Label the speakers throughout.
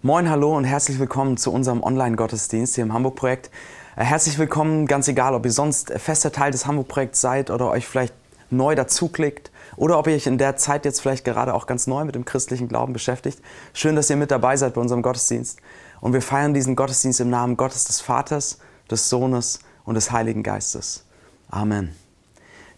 Speaker 1: Moin, hallo und herzlich willkommen zu unserem Online-Gottesdienst hier im Hamburg-Projekt. Äh, herzlich willkommen, ganz egal, ob ihr sonst fester Teil des Hamburg-Projekts seid oder euch vielleicht neu dazuklickt oder ob ihr euch in der Zeit jetzt vielleicht gerade auch ganz neu mit dem christlichen Glauben beschäftigt. Schön, dass ihr mit dabei seid bei unserem Gottesdienst. Und wir feiern diesen Gottesdienst im Namen Gottes des Vaters, des Sohnes und des Heiligen Geistes. Amen.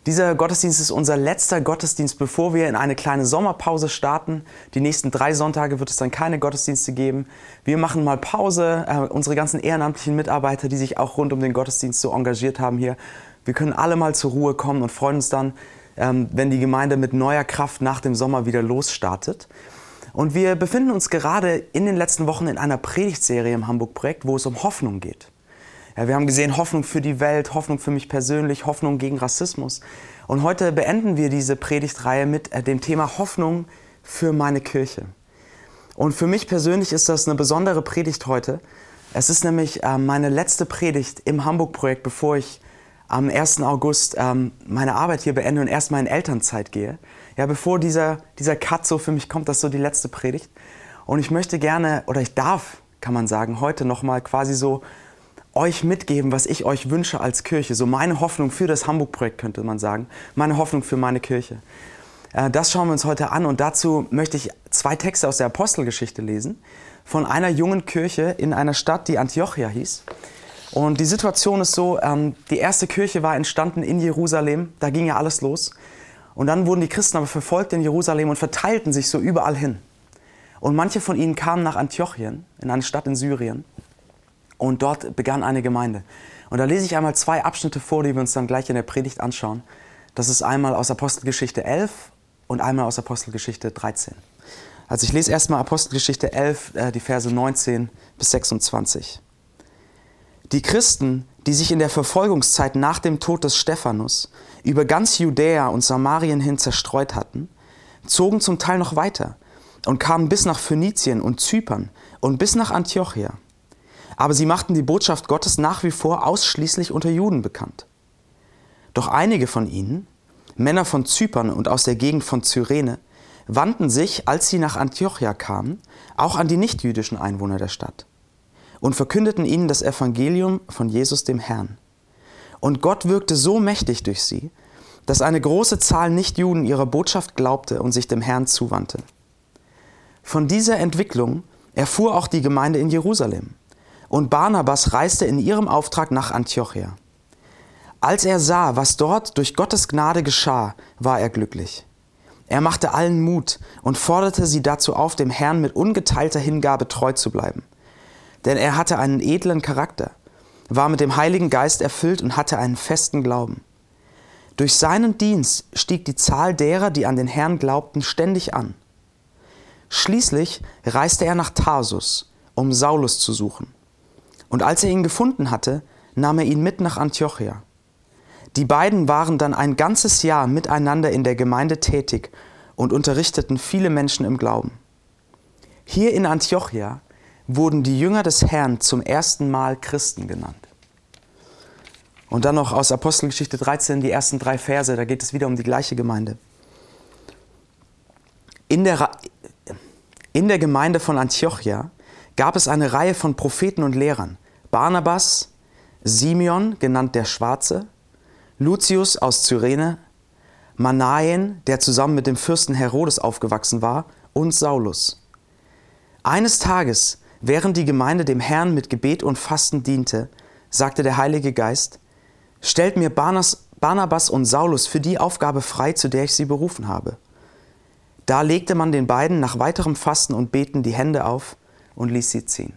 Speaker 1: Dieser Gottesdienst ist unser letzter Gottesdienst, bevor wir in eine kleine Sommerpause starten. Die nächsten drei Sonntage wird es dann keine Gottesdienste geben. Wir machen mal Pause. Äh, unsere ganzen ehrenamtlichen Mitarbeiter, die sich auch rund um den Gottesdienst so engagiert haben hier, wir können alle mal zur Ruhe kommen und freuen uns dann, ähm, wenn die Gemeinde mit neuer Kraft nach dem Sommer wieder losstartet. Und wir befinden uns gerade in den letzten Wochen in einer Predigtserie im Hamburg-Projekt, wo es um Hoffnung geht. Ja, wir haben gesehen Hoffnung für die Welt, Hoffnung für mich persönlich, Hoffnung gegen Rassismus. Und heute beenden wir diese Predigtreihe mit äh, dem Thema Hoffnung für meine Kirche. Und für mich persönlich ist das eine besondere Predigt heute. Es ist nämlich äh, meine letzte Predigt im Hamburg-Projekt, bevor ich am 1. August ähm, meine Arbeit hier beende und erstmal in Elternzeit gehe. Ja, bevor dieser, dieser Cut so für mich kommt, das ist so die letzte Predigt. Und ich möchte gerne, oder ich darf, kann man sagen, heute nochmal quasi so euch mitgeben, was ich euch wünsche als Kirche. So meine Hoffnung für das Hamburg-Projekt könnte man sagen. Meine Hoffnung für meine Kirche. Äh, das schauen wir uns heute an und dazu möchte ich zwei Texte aus der Apostelgeschichte lesen. Von einer jungen Kirche in einer Stadt, die Antiochia hieß. Und die Situation ist so, ähm, die erste Kirche war entstanden in Jerusalem, da ging ja alles los. Und dann wurden die Christen aber verfolgt in Jerusalem und verteilten sich so überall hin. Und manche von ihnen kamen nach Antiochien, in eine Stadt in Syrien. Und dort begann eine Gemeinde. Und da lese ich einmal zwei Abschnitte vor, die wir uns dann gleich in der Predigt anschauen. Das ist einmal aus Apostelgeschichte 11 und einmal aus Apostelgeschichte 13. Also ich lese erstmal Apostelgeschichte 11, äh, die Verse 19 bis 26. Die Christen, die sich in der Verfolgungszeit nach dem Tod des Stephanus über ganz Judäa und Samarien hin zerstreut hatten, zogen zum Teil noch weiter und kamen bis nach Phönizien und Zypern und bis nach Antiochia aber sie machten die Botschaft Gottes nach wie vor ausschließlich unter Juden bekannt. Doch einige von ihnen, Männer von Zypern und aus der Gegend von Cyrene, wandten sich, als sie nach Antiochia kamen, auch an die nichtjüdischen Einwohner der Stadt und verkündeten ihnen das Evangelium von Jesus dem Herrn. Und Gott wirkte so mächtig durch sie, dass eine große Zahl Nichtjuden ihrer Botschaft glaubte und sich dem Herrn zuwandte. Von dieser Entwicklung erfuhr auch die Gemeinde in Jerusalem und Barnabas reiste in ihrem Auftrag nach Antiochia. Als er sah, was dort durch Gottes Gnade geschah, war er glücklich. Er machte allen Mut und forderte sie dazu auf, dem Herrn mit ungeteilter Hingabe treu zu bleiben. Denn er hatte einen edlen Charakter, war mit dem Heiligen Geist erfüllt und hatte einen festen Glauben. Durch seinen Dienst stieg die Zahl derer, die an den Herrn glaubten, ständig an. Schließlich reiste er nach Tarsus, um Saulus zu suchen. Und als er ihn gefunden hatte, nahm er ihn mit nach Antiochia. Die beiden waren dann ein ganzes Jahr miteinander in der Gemeinde tätig und unterrichteten viele Menschen im Glauben. Hier in Antiochia wurden die Jünger des Herrn zum ersten Mal Christen genannt. Und dann noch aus Apostelgeschichte 13 die ersten drei Verse, da geht es wieder um die gleiche Gemeinde. In der, in der Gemeinde von Antiochia gab es eine Reihe von Propheten und Lehrern. Barnabas, Simeon, genannt der Schwarze, Lucius aus Cyrene, Manaen, der zusammen mit dem Fürsten Herodes aufgewachsen war, und Saulus. Eines Tages, während die Gemeinde dem Herrn mit Gebet und Fasten diente, sagte der Heilige Geist, Stellt mir Barnabas und Saulus für die Aufgabe frei, zu der ich sie berufen habe. Da legte man den beiden nach weiterem Fasten und Beten die Hände auf und ließ sie ziehen.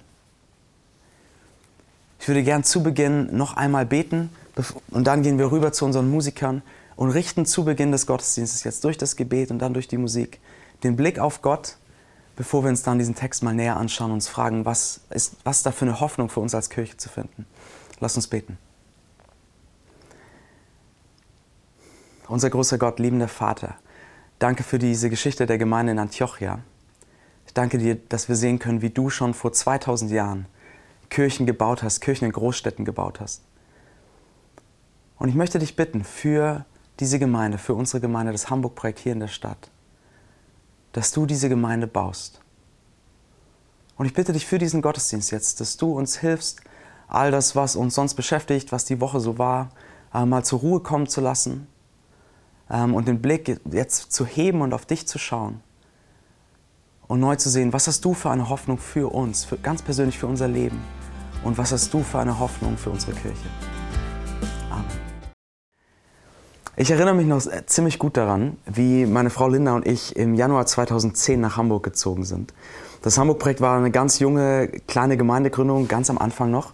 Speaker 1: Ich würde gern zu Beginn noch einmal beten und dann gehen wir rüber zu unseren Musikern und richten zu Beginn des Gottesdienstes jetzt durch das Gebet und dann durch die Musik den Blick auf Gott, bevor wir uns dann diesen Text mal näher anschauen und uns fragen, was ist, was da für eine Hoffnung für uns als Kirche zu finden. Lass uns beten. Unser großer Gott, liebender Vater, danke für diese Geschichte der Gemeinde in Antiochia. Danke dir, dass wir sehen können, wie du schon vor 2000 Jahren Kirchen gebaut hast, Kirchen in Großstädten gebaut hast. Und ich möchte dich bitten für diese Gemeinde, für unsere Gemeinde, das Hamburg-Projekt hier in der Stadt, dass du diese Gemeinde baust. Und ich bitte dich für diesen Gottesdienst jetzt, dass du uns hilfst, all das, was uns sonst beschäftigt, was die Woche so war, äh, mal zur Ruhe kommen zu lassen ähm, und den Blick jetzt zu heben und auf dich zu schauen und neu zu sehen, was hast du für eine Hoffnung für uns, für, ganz persönlich für unser Leben und was hast du für eine Hoffnung für unsere Kirche. Amen. Ich erinnere mich noch ziemlich gut daran, wie meine Frau Linda und ich im Januar 2010 nach Hamburg gezogen sind. Das Hamburg-Projekt war eine ganz junge, kleine Gemeindegründung, ganz am Anfang noch.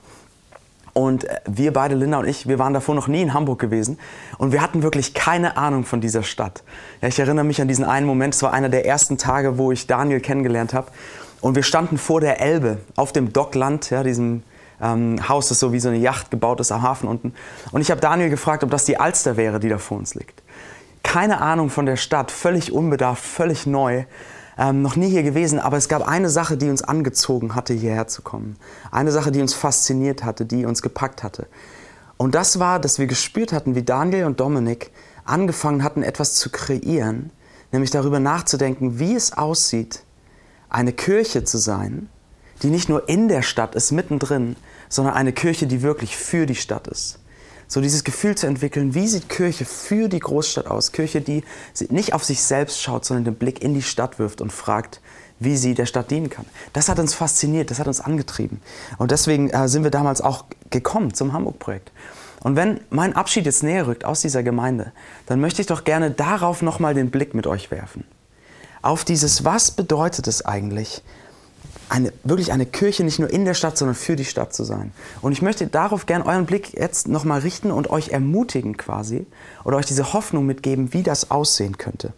Speaker 1: Und wir beide, Linda und ich, wir waren davor noch nie in Hamburg gewesen. Und wir hatten wirklich keine Ahnung von dieser Stadt. Ja, ich erinnere mich an diesen einen Moment, es war einer der ersten Tage, wo ich Daniel kennengelernt habe. Und wir standen vor der Elbe auf dem Dockland, ja, diesem ähm, Haus, das so wie so eine Yacht gebaut ist am Hafen unten. Und ich habe Daniel gefragt, ob das die Alster wäre, die da vor uns liegt. Keine Ahnung von der Stadt, völlig unbedarft, völlig neu ähm, noch nie hier gewesen, aber es gab eine Sache, die uns angezogen hatte, hierher zu kommen. Eine Sache, die uns fasziniert hatte, die uns gepackt hatte. Und das war, dass wir gespürt hatten, wie Daniel und Dominik angefangen hatten, etwas zu kreieren, nämlich darüber nachzudenken, wie es aussieht, eine Kirche zu sein, die nicht nur in der Stadt ist, mittendrin, sondern eine Kirche, die wirklich für die Stadt ist so dieses Gefühl zu entwickeln, wie sieht Kirche für die Großstadt aus? Kirche, die nicht auf sich selbst schaut, sondern den Blick in die Stadt wirft und fragt, wie sie der Stadt dienen kann. Das hat uns fasziniert, das hat uns angetrieben. Und deswegen äh, sind wir damals auch gekommen zum Hamburg-Projekt. Und wenn mein Abschied jetzt näher rückt aus dieser Gemeinde, dann möchte ich doch gerne darauf nochmal den Blick mit euch werfen. Auf dieses, was bedeutet es eigentlich, eine, wirklich eine Kirche nicht nur in der Stadt, sondern für die Stadt zu sein. Und ich möchte darauf gern euren Blick jetzt nochmal richten und euch ermutigen quasi oder euch diese Hoffnung mitgeben, wie das aussehen könnte.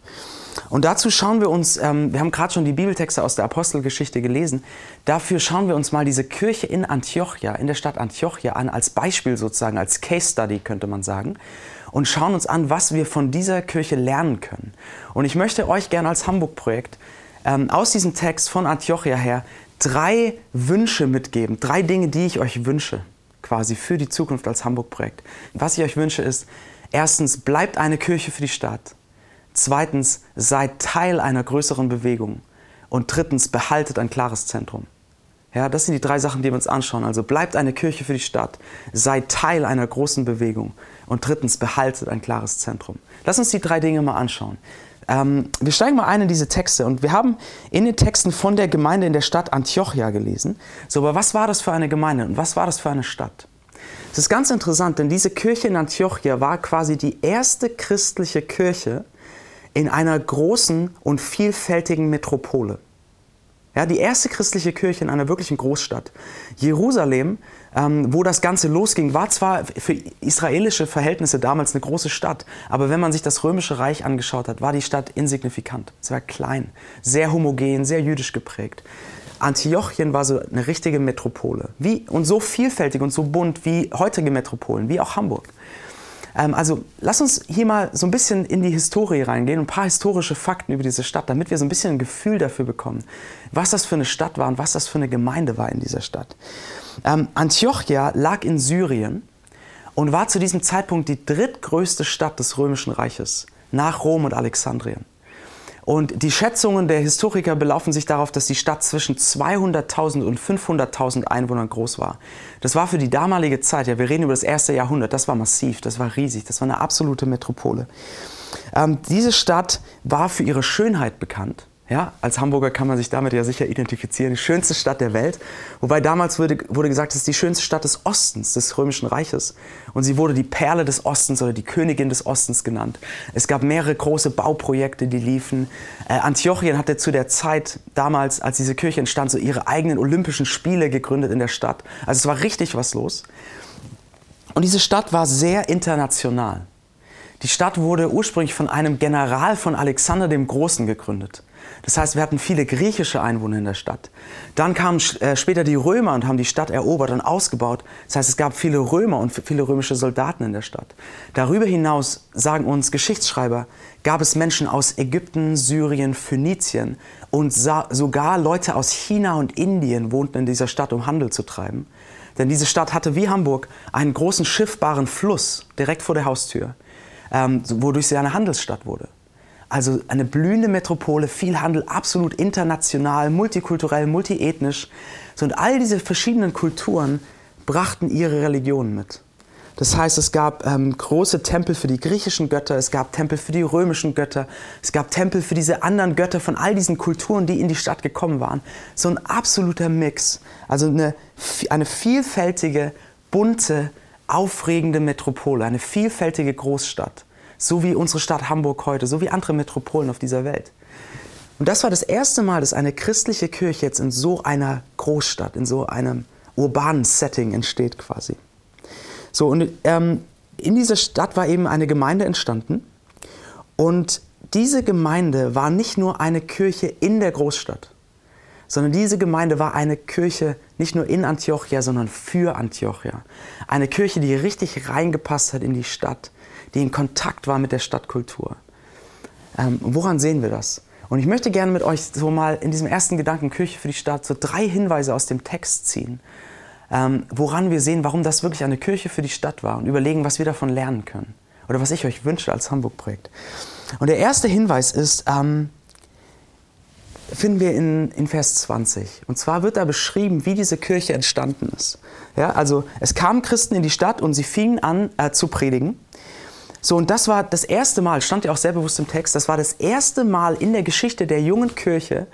Speaker 1: Und dazu schauen wir uns, ähm, wir haben gerade schon die Bibeltexte aus der Apostelgeschichte gelesen, dafür schauen wir uns mal diese Kirche in Antiochia, in der Stadt Antiochia an, als Beispiel sozusagen, als Case Study könnte man sagen, und schauen uns an, was wir von dieser Kirche lernen können. Und ich möchte euch gerne als Hamburg-Projekt ähm, aus diesem Text von Antiochia her drei Wünsche mitgeben, drei Dinge, die ich euch wünsche, quasi für die Zukunft als Hamburg-Projekt. Was ich euch wünsche ist, erstens, bleibt eine Kirche für die Stadt. Zweitens, seid Teil einer größeren Bewegung. Und drittens, behaltet ein klares Zentrum. Ja, das sind die drei Sachen, die wir uns anschauen. Also bleibt eine Kirche für die Stadt, seid Teil einer großen Bewegung und drittens behaltet ein klares Zentrum. Lass uns die drei Dinge mal anschauen. Ähm, wir steigen mal ein in diese Texte und wir haben in den Texten von der Gemeinde in der Stadt Antiochia gelesen. So, aber was war das für eine Gemeinde und was war das für eine Stadt? Das ist ganz interessant, denn diese Kirche in Antiochia war quasi die erste christliche Kirche in einer großen und vielfältigen Metropole. Ja, die erste christliche Kirche in einer wirklichen Großstadt. Jerusalem, ähm, wo das Ganze losging, war zwar für israelische Verhältnisse damals eine große Stadt, aber wenn man sich das römische Reich angeschaut hat, war die Stadt insignifikant. Es war klein, sehr homogen, sehr jüdisch geprägt. Antiochien war so eine richtige Metropole. Wie, und so vielfältig und so bunt wie heutige Metropolen, wie auch Hamburg. Ähm, also lass uns hier mal so ein bisschen in die Historie reingehen, ein paar historische Fakten über diese Stadt, damit wir so ein bisschen ein Gefühl dafür bekommen, was das für eine Stadt war und was das für eine Gemeinde war in dieser Stadt. Ähm, Antiochia lag in Syrien und war zu diesem Zeitpunkt die drittgrößte Stadt des Römischen Reiches, nach Rom und Alexandrien. Und die Schätzungen der Historiker belaufen sich darauf, dass die Stadt zwischen 200.000 und 500.000 Einwohnern groß war. Das war für die damalige Zeit, ja, wir reden über das erste Jahrhundert, das war massiv, das war riesig, das war eine absolute Metropole. Ähm, diese Stadt war für ihre Schönheit bekannt. Ja, als Hamburger kann man sich damit ja sicher identifizieren. Die schönste Stadt der Welt. Wobei damals wurde, wurde gesagt, es ist die schönste Stadt des Ostens, des Römischen Reiches. Und sie wurde die Perle des Ostens oder die Königin des Ostens genannt. Es gab mehrere große Bauprojekte, die liefen. Äh, Antiochien hatte zu der Zeit, damals, als diese Kirche entstand, so ihre eigenen Olympischen Spiele gegründet in der Stadt. Also es war richtig was los. Und diese Stadt war sehr international. Die Stadt wurde ursprünglich von einem General von Alexander dem Großen gegründet. Das heißt, wir hatten viele griechische Einwohner in der Stadt. Dann kamen äh, später die Römer und haben die Stadt erobert und ausgebaut. Das heißt, es gab viele Römer und viele römische Soldaten in der Stadt. Darüber hinaus, sagen uns Geschichtsschreiber, gab es Menschen aus Ägypten, Syrien, Phönizien und sogar Leute aus China und Indien wohnten in dieser Stadt, um Handel zu treiben. Denn diese Stadt hatte wie Hamburg einen großen schiffbaren Fluss direkt vor der Haustür, ähm, wodurch sie eine Handelsstadt wurde. Also eine blühende Metropole, viel Handel, absolut international, multikulturell, multiethnisch. So, und all diese verschiedenen Kulturen brachten ihre Religion mit. Das heißt, es gab ähm, große Tempel für die griechischen Götter, es gab Tempel für die römischen Götter, es gab Tempel für diese anderen Götter von all diesen Kulturen, die in die Stadt gekommen waren. So ein absoluter Mix. Also eine, eine vielfältige, bunte, aufregende Metropole, eine vielfältige Großstadt. So wie unsere Stadt Hamburg heute, so wie andere Metropolen auf dieser Welt. Und das war das erste Mal, dass eine christliche Kirche jetzt in so einer Großstadt, in so einem urbanen Setting entsteht quasi. So, und ähm, in dieser Stadt war eben eine Gemeinde entstanden. Und diese Gemeinde war nicht nur eine Kirche in der Großstadt, sondern diese Gemeinde war eine Kirche nicht nur in Antiochia, sondern für Antiochia. Eine Kirche, die richtig reingepasst hat in die Stadt, die in Kontakt war mit der Stadtkultur. Ähm, woran sehen wir das? Und ich möchte gerne mit euch so mal in diesem ersten Gedanken Kirche für die Stadt so drei Hinweise aus dem Text ziehen, ähm, woran wir sehen, warum das wirklich eine Kirche für die Stadt war und überlegen, was wir davon lernen können. Oder was ich euch wünsche als Hamburg-Projekt. Und der erste Hinweis ist, ähm, finden wir in, in Vers 20. Und zwar wird da beschrieben, wie diese Kirche entstanden ist. Ja, also es kamen Christen in die Stadt und sie fingen an äh, zu predigen. So, und das war das erste Mal, stand ja auch sehr bewusst im Text, das war das erste Mal in der Geschichte der jungen Kirche,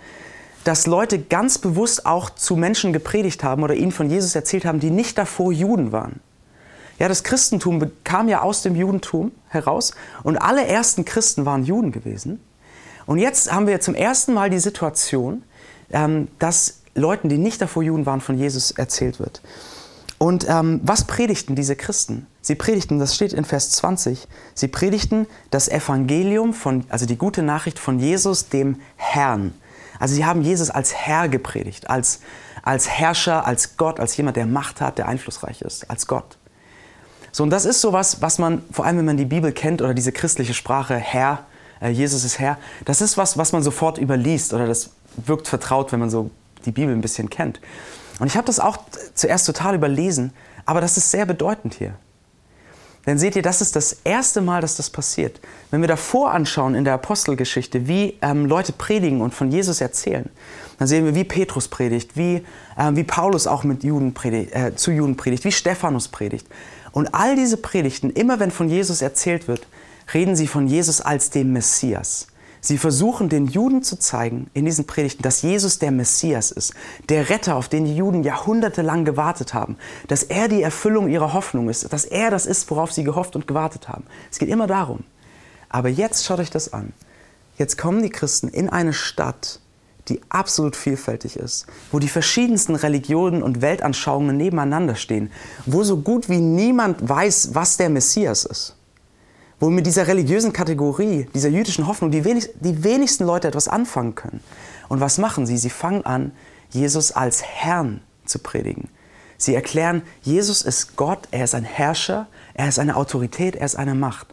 Speaker 1: dass Leute ganz bewusst auch zu Menschen gepredigt haben oder ihnen von Jesus erzählt haben, die nicht davor Juden waren. Ja, das Christentum kam ja aus dem Judentum heraus und alle ersten Christen waren Juden gewesen. Und jetzt haben wir zum ersten Mal die Situation, ähm, dass Leuten, die nicht davor Juden waren, von Jesus erzählt wird. Und ähm, was predigten diese Christen? Sie predigten, das steht in Vers 20, sie predigten das Evangelium von, also die gute Nachricht von Jesus, dem Herrn. Also sie haben Jesus als Herr gepredigt, als, als Herrscher, als Gott, als jemand, der Macht hat, der einflussreich ist, als Gott. So, und das ist sowas, was man, vor allem wenn man die Bibel kennt oder diese christliche Sprache, Herr, äh, Jesus ist Herr, das ist was, was man sofort überliest oder das wirkt vertraut, wenn man so die Bibel ein bisschen kennt. Und ich habe das auch zuerst total überlesen, aber das ist sehr bedeutend hier. Denn seht ihr, das ist das erste Mal, dass das passiert. Wenn wir davor anschauen in der Apostelgeschichte, wie ähm, Leute predigen und von Jesus erzählen, dann sehen wir, wie Petrus predigt, wie, äh, wie Paulus auch mit Juden predigt, äh, zu Juden predigt, wie Stephanus predigt. Und all diese Predigten, immer wenn von Jesus erzählt wird, reden sie von Jesus als dem Messias. Sie versuchen den Juden zu zeigen in diesen Predigten, dass Jesus der Messias ist, der Retter, auf den die Juden jahrhundertelang gewartet haben, dass er die Erfüllung ihrer Hoffnung ist, dass er das ist, worauf sie gehofft und gewartet haben. Es geht immer darum. Aber jetzt schaut euch das an. Jetzt kommen die Christen in eine Stadt, die absolut vielfältig ist, wo die verschiedensten Religionen und Weltanschauungen nebeneinander stehen, wo so gut wie niemand weiß, was der Messias ist wo mit dieser religiösen Kategorie, dieser jüdischen Hoffnung, die, wenig, die wenigsten Leute etwas anfangen können. Und was machen sie? Sie fangen an, Jesus als Herrn zu predigen. Sie erklären, Jesus ist Gott, er ist ein Herrscher, er ist eine Autorität, er ist eine Macht.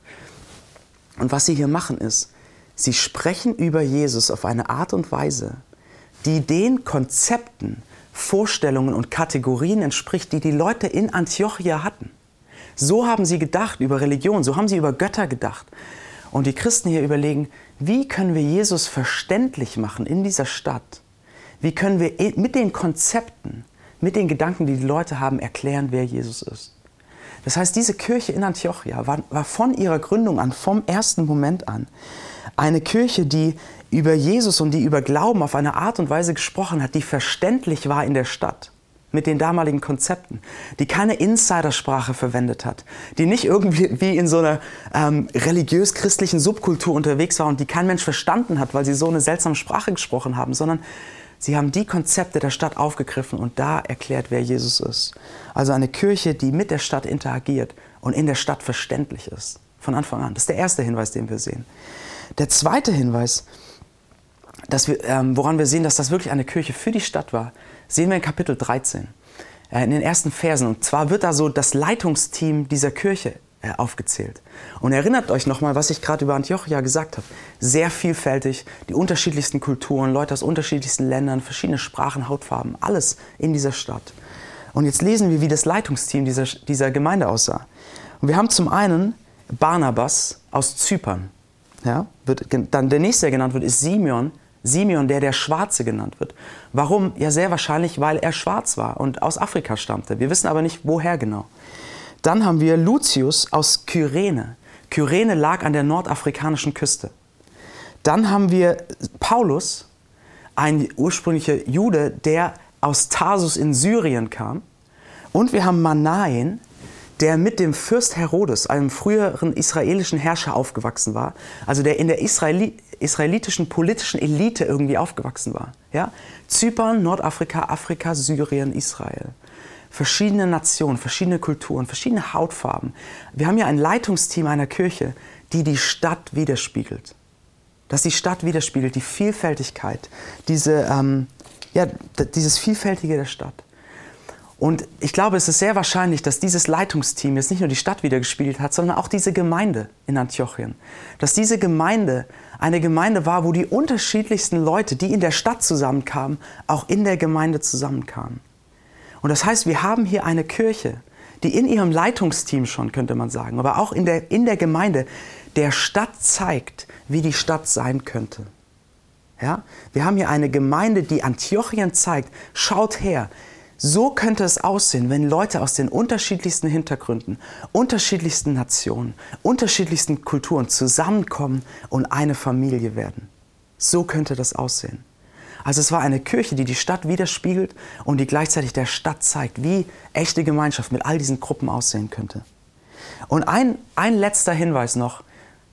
Speaker 1: Und was sie hier machen ist, sie sprechen über Jesus auf eine Art und Weise, die den Konzepten, Vorstellungen und Kategorien entspricht, die die Leute in Antiochia hatten. So haben sie gedacht über Religion, so haben sie über Götter gedacht. Und die Christen hier überlegen, wie können wir Jesus verständlich machen in dieser Stadt? Wie können wir mit den Konzepten, mit den Gedanken, die die Leute haben, erklären, wer Jesus ist? Das heißt, diese Kirche in Antiochia war, war von ihrer Gründung an, vom ersten Moment an, eine Kirche, die über Jesus und die über Glauben auf eine Art und Weise gesprochen hat, die verständlich war in der Stadt mit den damaligen Konzepten, die keine Insidersprache verwendet hat, die nicht irgendwie wie in so einer ähm, religiös-christlichen Subkultur unterwegs war und die kein Mensch verstanden hat, weil sie so eine seltsame Sprache gesprochen haben, sondern sie haben die Konzepte der Stadt aufgegriffen und da erklärt, wer Jesus ist. Also eine Kirche, die mit der Stadt interagiert und in der Stadt verständlich ist. Von Anfang an. Das ist der erste Hinweis, den wir sehen. Der zweite Hinweis, dass wir, ähm, woran wir sehen, dass das wirklich eine Kirche für die Stadt war, sehen wir in Kapitel 13, äh, in den ersten Versen. Und zwar wird da so das Leitungsteam dieser Kirche äh, aufgezählt. Und erinnert euch nochmal, was ich gerade über Antiochia gesagt habe. Sehr vielfältig, die unterschiedlichsten Kulturen, Leute aus unterschiedlichsten Ländern, verschiedene Sprachen, Hautfarben, alles in dieser Stadt. Und jetzt lesen wir, wie das Leitungsteam dieser, dieser Gemeinde aussah. Und wir haben zum einen Barnabas aus Zypern. ja, wird dann der nächste, der genannt wird, ist Simeon. Simeon, der der Schwarze genannt wird. Warum? Ja, sehr wahrscheinlich, weil er schwarz war und aus Afrika stammte. Wir wissen aber nicht, woher genau. Dann haben wir Lucius aus Kyrene. Kyrene lag an der nordafrikanischen Küste. Dann haben wir Paulus, ein ursprünglicher Jude, der aus Tarsus in Syrien kam. Und wir haben Manaen, der mit dem Fürst Herodes, einem früheren israelischen Herrscher, aufgewachsen war. Also der in der Israeli israelitischen politischen Elite irgendwie aufgewachsen war. Ja? Zypern, Nordafrika, Afrika, Syrien, Israel. Verschiedene Nationen, verschiedene Kulturen, verschiedene Hautfarben. Wir haben ja ein Leitungsteam einer Kirche, die die Stadt widerspiegelt. Das die Stadt widerspiegelt, die Vielfältigkeit, diese, ähm, ja, dieses Vielfältige der Stadt. Und ich glaube, es ist sehr wahrscheinlich, dass dieses Leitungsteam jetzt nicht nur die Stadt wiedergespiegelt hat, sondern auch diese Gemeinde in Antiochien. Dass diese Gemeinde eine Gemeinde war, wo die unterschiedlichsten Leute, die in der Stadt zusammenkamen, auch in der Gemeinde zusammenkamen. Und das heißt, wir haben hier eine Kirche, die in ihrem Leitungsteam schon, könnte man sagen, aber auch in der, in der Gemeinde der Stadt zeigt, wie die Stadt sein könnte. Ja? Wir haben hier eine Gemeinde, die Antiochien zeigt, schaut her, so könnte es aussehen, wenn Leute aus den unterschiedlichsten Hintergründen, unterschiedlichsten Nationen, unterschiedlichsten Kulturen zusammenkommen und eine Familie werden. So könnte das aussehen. Also es war eine Kirche, die die Stadt widerspiegelt und die gleichzeitig der Stadt zeigt, wie echte Gemeinschaft mit all diesen Gruppen aussehen könnte. Und ein, ein letzter Hinweis noch,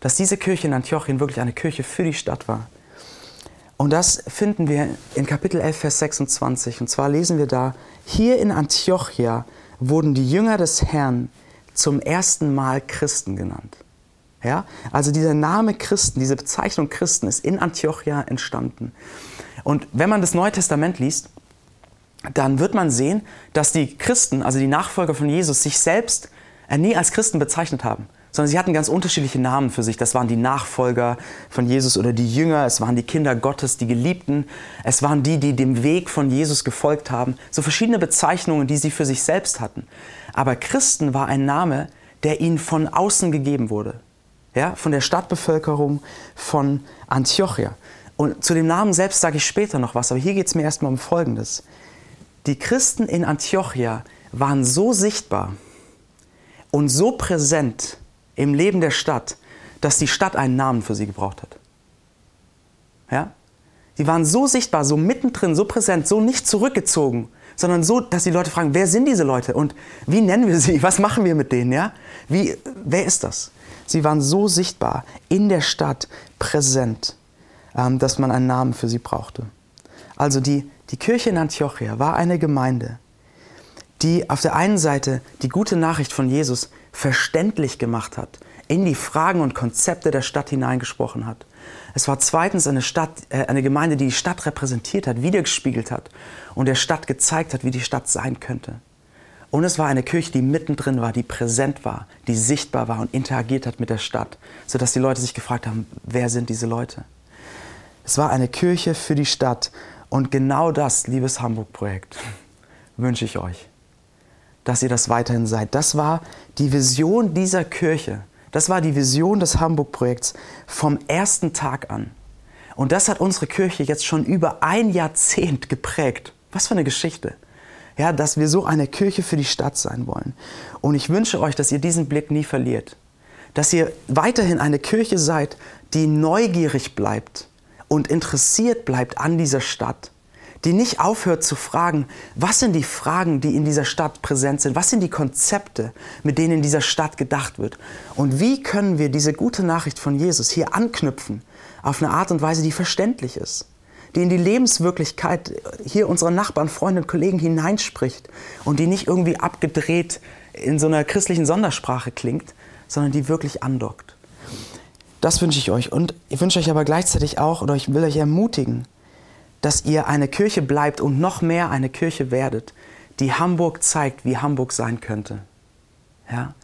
Speaker 1: dass diese Kirche in Antiochien wirklich eine Kirche für die Stadt war. Und das finden wir in Kapitel 11, Vers 26. Und zwar lesen wir da, hier in Antiochia wurden die Jünger des Herrn zum ersten Mal Christen genannt. Ja? Also dieser Name Christen, diese Bezeichnung Christen ist in Antiochia entstanden. Und wenn man das Neue Testament liest, dann wird man sehen, dass die Christen, also die Nachfolger von Jesus, sich selbst nie als Christen bezeichnet haben sondern sie hatten ganz unterschiedliche Namen für sich. Das waren die Nachfolger von Jesus oder die Jünger, es waren die Kinder Gottes, die Geliebten, es waren die, die dem Weg von Jesus gefolgt haben. So verschiedene Bezeichnungen, die sie für sich selbst hatten. Aber Christen war ein Name, der ihnen von außen gegeben wurde. Ja, von der Stadtbevölkerung von Antiochia. Und zu dem Namen selbst sage ich später noch was, aber hier geht es mir erstmal um Folgendes. Die Christen in Antiochia waren so sichtbar und so präsent, im Leben der Stadt, dass die Stadt einen Namen für sie gebraucht hat. Ja? Sie waren so sichtbar, so mittendrin, so präsent, so nicht zurückgezogen, sondern so, dass die Leute fragen, wer sind diese Leute und wie nennen wir sie? Was machen wir mit denen? Ja? Wie, wer ist das? Sie waren so sichtbar in der Stadt präsent, ähm, dass man einen Namen für sie brauchte. Also die, die Kirche in Antiochia war eine Gemeinde, die auf der einen Seite die gute Nachricht von Jesus verständlich gemacht hat, in die Fragen und Konzepte der Stadt hineingesprochen hat. Es war zweitens eine, Stadt, äh, eine Gemeinde, die die Stadt repräsentiert hat, wiedergespiegelt hat und der Stadt gezeigt hat, wie die Stadt sein könnte. Und es war eine Kirche, die mittendrin war, die präsent war, die sichtbar war und interagiert hat mit der Stadt, sodass die Leute sich gefragt haben, wer sind diese Leute? Es war eine Kirche für die Stadt und genau das, liebes Hamburg-Projekt, wünsche ich euch dass ihr das weiterhin seid. Das war die Vision dieser Kirche. Das war die Vision des Hamburg-Projekts vom ersten Tag an. Und das hat unsere Kirche jetzt schon über ein Jahrzehnt geprägt. Was für eine Geschichte. Ja, dass wir so eine Kirche für die Stadt sein wollen. Und ich wünsche euch, dass ihr diesen Blick nie verliert. Dass ihr weiterhin eine Kirche seid, die neugierig bleibt und interessiert bleibt an dieser Stadt die nicht aufhört zu fragen, was sind die Fragen, die in dieser Stadt präsent sind, was sind die Konzepte, mit denen in dieser Stadt gedacht wird? Und wie können wir diese gute Nachricht von Jesus hier anknüpfen auf eine Art und Weise, die verständlich ist, die in die Lebenswirklichkeit hier unserer Nachbarn, Freunde und Kollegen hineinspricht und die nicht irgendwie abgedreht in so einer christlichen Sondersprache klingt, sondern die wirklich andockt. Das wünsche ich euch. Und ich wünsche euch aber gleichzeitig auch oder ich will euch ermutigen, dass ihr eine Kirche bleibt und noch mehr eine Kirche werdet, die Hamburg zeigt, wie Hamburg sein könnte. Ja?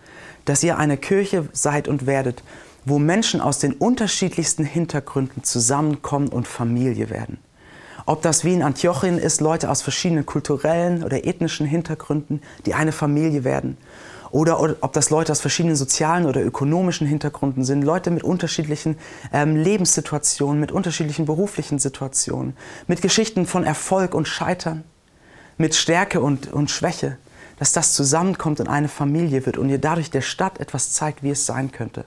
Speaker 1: Dass ihr eine Kirche seid und werdet, wo Menschen aus den unterschiedlichsten Hintergründen zusammenkommen und Familie werden. Ob das wie in Antiochien ist, Leute aus verschiedenen kulturellen oder ethnischen Hintergründen, die eine Familie werden. Oder, ob das Leute aus verschiedenen sozialen oder ökonomischen Hintergründen sind, Leute mit unterschiedlichen ähm, Lebenssituationen, mit unterschiedlichen beruflichen Situationen, mit Geschichten von Erfolg und Scheitern, mit Stärke und, und Schwäche, dass das zusammenkommt und eine Familie wird und ihr dadurch der Stadt etwas zeigt, wie es sein könnte.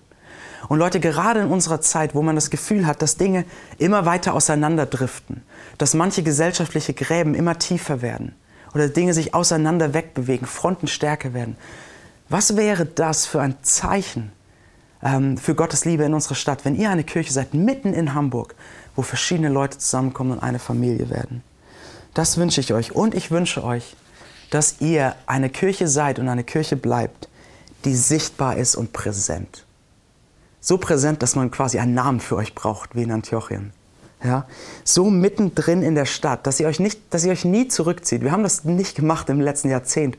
Speaker 1: Und Leute, gerade in unserer Zeit, wo man das Gefühl hat, dass Dinge immer weiter auseinanderdriften, dass manche gesellschaftliche Gräben immer tiefer werden oder Dinge sich auseinander wegbewegen, Fronten stärker werden, was wäre das für ein Zeichen ähm, für Gottes Liebe in unserer Stadt, wenn ihr eine Kirche seid, mitten in Hamburg, wo verschiedene Leute zusammenkommen und eine Familie werden? Das wünsche ich euch. Und ich wünsche euch, dass ihr eine Kirche seid und eine Kirche bleibt, die sichtbar ist und präsent. So präsent, dass man quasi einen Namen für euch braucht, wie in Antiochien. Ja? So mittendrin in der Stadt, dass ihr, euch nicht, dass ihr euch nie zurückzieht. Wir haben das nicht gemacht im letzten Jahrzehnt.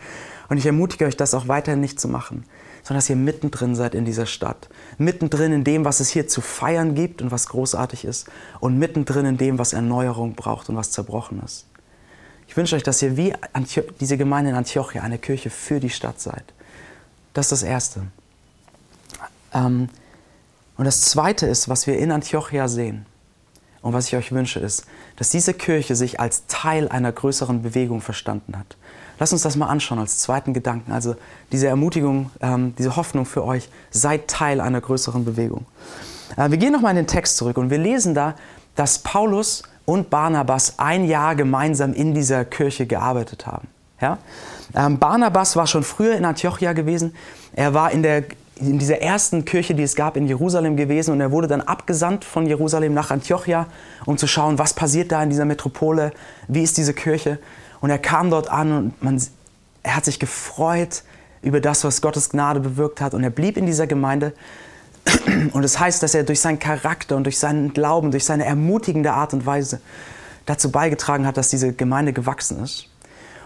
Speaker 1: Und ich ermutige euch, das auch weiterhin nicht zu machen, sondern dass ihr mittendrin seid in dieser Stadt. Mittendrin in dem, was es hier zu feiern gibt und was großartig ist. Und mittendrin in dem, was Erneuerung braucht und was zerbrochen ist. Ich wünsche euch, dass ihr wie Antio diese Gemeinde in Antiochia eine Kirche für die Stadt seid. Das ist das Erste. Ähm, und das Zweite ist, was wir in Antiochia sehen und was ich euch wünsche, ist, dass diese Kirche sich als Teil einer größeren Bewegung verstanden hat. Lass uns das mal anschauen als zweiten Gedanken. Also diese Ermutigung, ähm, diese Hoffnung für euch, seid Teil einer größeren Bewegung. Äh, wir gehen nochmal in den Text zurück und wir lesen da, dass Paulus und Barnabas ein Jahr gemeinsam in dieser Kirche gearbeitet haben. Ja? Ähm, Barnabas war schon früher in Antiochia gewesen. Er war in, der, in dieser ersten Kirche, die es gab in Jerusalem gewesen und er wurde dann abgesandt von Jerusalem nach Antiochia, um zu schauen, was passiert da in dieser Metropole, wie ist diese Kirche. Und er kam dort an und man, er hat sich gefreut über das, was Gottes Gnade bewirkt hat. Und er blieb in dieser Gemeinde. Und es das heißt, dass er durch seinen Charakter und durch seinen Glauben, durch seine ermutigende Art und Weise dazu beigetragen hat, dass diese Gemeinde gewachsen ist.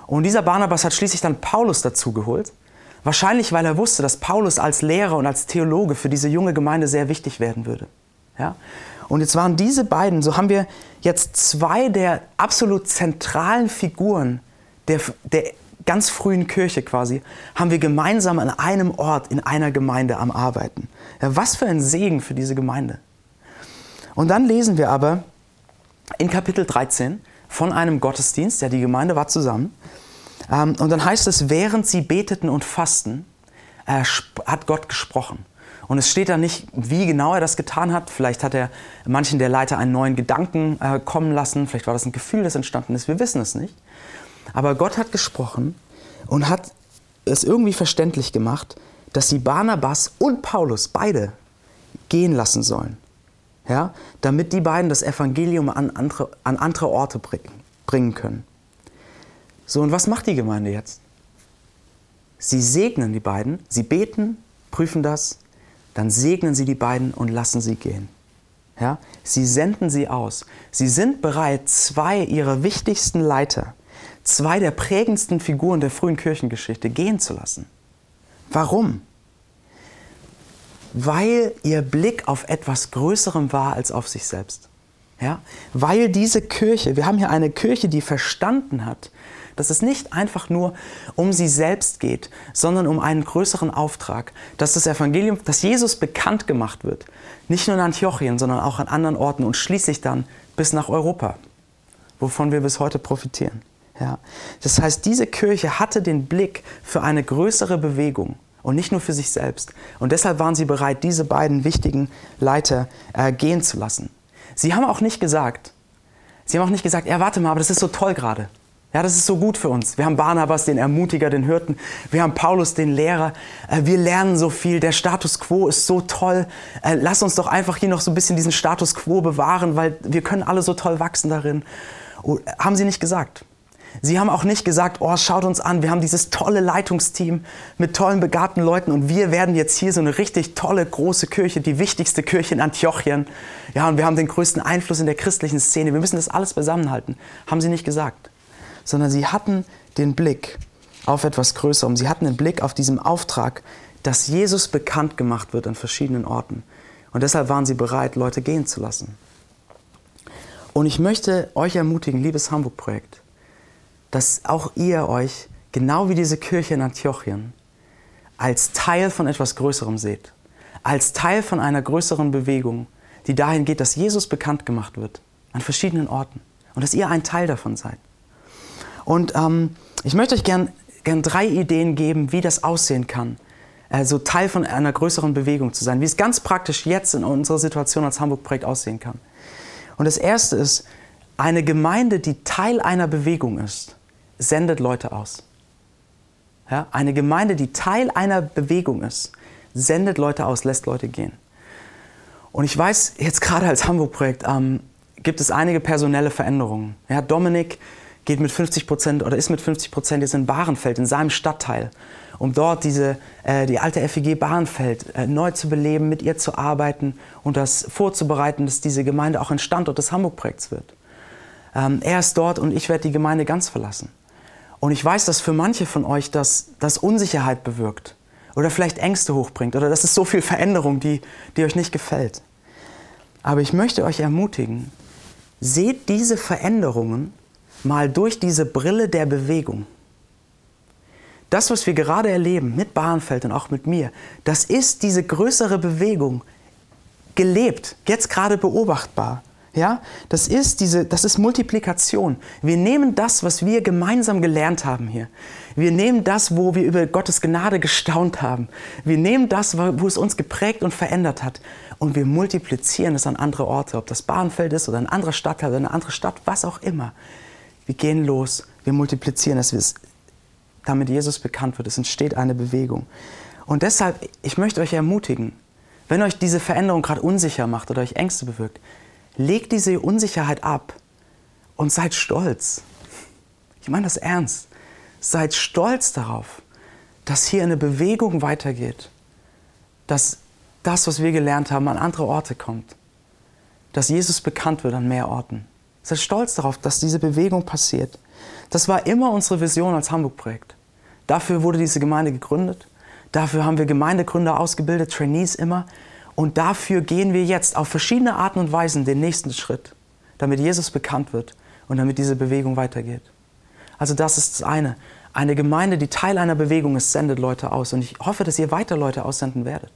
Speaker 1: Und dieser Barnabas hat schließlich dann Paulus dazu geholt. Wahrscheinlich, weil er wusste, dass Paulus als Lehrer und als Theologe für diese junge Gemeinde sehr wichtig werden würde. Ja? Und jetzt waren diese beiden, so haben wir jetzt zwei der absolut zentralen Figuren der, der ganz frühen Kirche quasi, haben wir gemeinsam an einem Ort in einer Gemeinde am Arbeiten. Ja, was für ein Segen für diese Gemeinde. Und dann lesen wir aber in Kapitel 13 von einem Gottesdienst, ja, die Gemeinde war zusammen. Ähm, und dann heißt es, während sie beteten und fasten, äh, hat Gott gesprochen. Und es steht da nicht, wie genau er das getan hat. Vielleicht hat er manchen der Leiter einen neuen Gedanken äh, kommen lassen. Vielleicht war das ein Gefühl, das entstanden ist. Wir wissen es nicht. Aber Gott hat gesprochen und hat es irgendwie verständlich gemacht, dass sie Barnabas und Paulus beide gehen lassen sollen. Ja, damit die beiden das Evangelium an andere, an andere Orte bringen, bringen können. So, und was macht die Gemeinde jetzt? Sie segnen die beiden, sie beten, prüfen das, dann segnen Sie die beiden und lassen sie gehen. Ja? Sie senden sie aus. Sie sind bereit, zwei ihrer wichtigsten Leiter, zwei der prägendsten Figuren der frühen Kirchengeschichte gehen zu lassen. Warum? Weil ihr Blick auf etwas Größerem war als auf sich selbst. Ja? Weil diese Kirche, wir haben hier eine Kirche, die verstanden hat, dass es nicht einfach nur um sie selbst geht, sondern um einen größeren Auftrag, dass das Evangelium, dass Jesus bekannt gemacht wird, nicht nur in Antiochien, sondern auch an anderen Orten und schließlich dann bis nach Europa, wovon wir bis heute profitieren. Ja. Das heißt, diese Kirche hatte den Blick für eine größere Bewegung und nicht nur für sich selbst. Und deshalb waren sie bereit, diese beiden wichtigen Leiter äh, gehen zu lassen. Sie haben auch nicht gesagt, sie haben auch nicht gesagt, ja, warte mal, aber das ist so toll gerade. Ja, das ist so gut für uns. Wir haben Barnabas, den Ermutiger, den Hirten. Wir haben Paulus, den Lehrer. Äh, wir lernen so viel. Der Status quo ist so toll. Äh, lass uns doch einfach hier noch so ein bisschen diesen Status quo bewahren, weil wir können alle so toll wachsen darin. Oh, haben sie nicht gesagt. Sie haben auch nicht gesagt, oh, schaut uns an, wir haben dieses tolle Leitungsteam mit tollen, begabten Leuten und wir werden jetzt hier so eine richtig tolle, große Kirche, die wichtigste Kirche in Antiochien. Ja, und wir haben den größten Einfluss in der christlichen Szene. Wir müssen das alles beisammenhalten. Haben sie nicht gesagt sondern sie hatten den Blick auf etwas Größerem. Sie hatten den Blick auf diesen Auftrag, dass Jesus bekannt gemacht wird an verschiedenen Orten. Und deshalb waren sie bereit, Leute gehen zu lassen. Und ich möchte euch ermutigen, liebes Hamburg-Projekt, dass auch ihr euch, genau wie diese Kirche in Antiochien, als Teil von etwas Größerem seht. Als Teil von einer größeren Bewegung, die dahin geht, dass Jesus bekannt gemacht wird. An verschiedenen Orten. Und dass ihr ein Teil davon seid. Und ähm, ich möchte euch gern, gern drei Ideen geben, wie das aussehen kann. Also Teil von einer größeren Bewegung zu sein. Wie es ganz praktisch jetzt in unserer Situation als Hamburg-Projekt aussehen kann. Und das erste ist, eine Gemeinde, die Teil einer Bewegung ist, sendet Leute aus. Ja, eine Gemeinde, die Teil einer Bewegung ist, sendet Leute aus, lässt Leute gehen. Und ich weiß, jetzt gerade als Hamburg-Projekt ähm, gibt es einige personelle Veränderungen. Ja, Dominik geht mit 50 Prozent oder ist mit 50 Prozent jetzt in Bahrenfeld, in seinem Stadtteil, um dort diese, äh, die alte FEG Bahrenfeld äh, neu zu beleben, mit ihr zu arbeiten und das vorzubereiten, dass diese Gemeinde auch ein Standort des Hamburg-Projekts wird. Ähm, er ist dort und ich werde die Gemeinde ganz verlassen. Und ich weiß, dass für manche von euch das, das Unsicherheit bewirkt oder vielleicht Ängste hochbringt oder das ist so viel Veränderung, die, die euch nicht gefällt. Aber ich möchte euch ermutigen, seht diese Veränderungen mal durch diese Brille der Bewegung. Das, was wir gerade erleben mit Bahnfeld und auch mit mir, das ist diese größere Bewegung gelebt, jetzt gerade beobachtbar. Ja, das ist diese, das ist Multiplikation. Wir nehmen das, was wir gemeinsam gelernt haben hier. Wir nehmen das, wo wir über Gottes Gnade gestaunt haben. Wir nehmen das, wo es uns geprägt und verändert hat. Und wir multiplizieren es an andere Orte, ob das Bahnfeld ist oder ein anderer Stadtteil oder eine andere Stadt, was auch immer. Wir gehen los, wir multiplizieren es, damit Jesus bekannt wird. Es entsteht eine Bewegung. Und deshalb, ich möchte euch ermutigen, wenn euch diese Veränderung gerade unsicher macht oder euch Ängste bewirkt, legt diese Unsicherheit ab und seid stolz. Ich meine das ernst. Seid stolz darauf, dass hier eine Bewegung weitergeht, dass das, was wir gelernt haben, an andere Orte kommt, dass Jesus bekannt wird an mehr Orten. Seid stolz darauf, dass diese Bewegung passiert. Das war immer unsere Vision als Hamburg-Projekt. Dafür wurde diese Gemeinde gegründet. Dafür haben wir Gemeindegründer ausgebildet, Trainees immer. Und dafür gehen wir jetzt auf verschiedene Arten und Weisen den nächsten Schritt, damit Jesus bekannt wird und damit diese Bewegung weitergeht. Also das ist das eine. Eine Gemeinde, die Teil einer Bewegung ist, sendet Leute aus. Und ich hoffe, dass ihr weiter Leute aussenden werdet.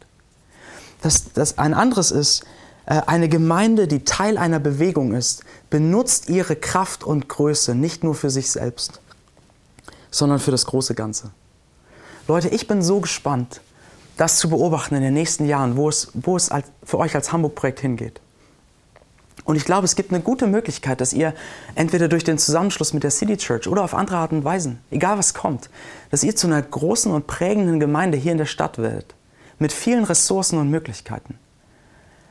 Speaker 1: Das, das ein anderes ist, äh, eine Gemeinde, die Teil einer Bewegung ist, benutzt ihre Kraft und Größe nicht nur für sich selbst, sondern für das große Ganze. Leute, ich bin so gespannt, das zu beobachten in den nächsten Jahren, wo es, wo es für euch als Hamburg-Projekt hingeht. Und ich glaube, es gibt eine gute Möglichkeit, dass ihr entweder durch den Zusammenschluss mit der City Church oder auf andere Art und Weisen, egal was kommt, dass ihr zu einer großen und prägenden Gemeinde hier in der Stadt werdet, mit vielen Ressourcen und Möglichkeiten.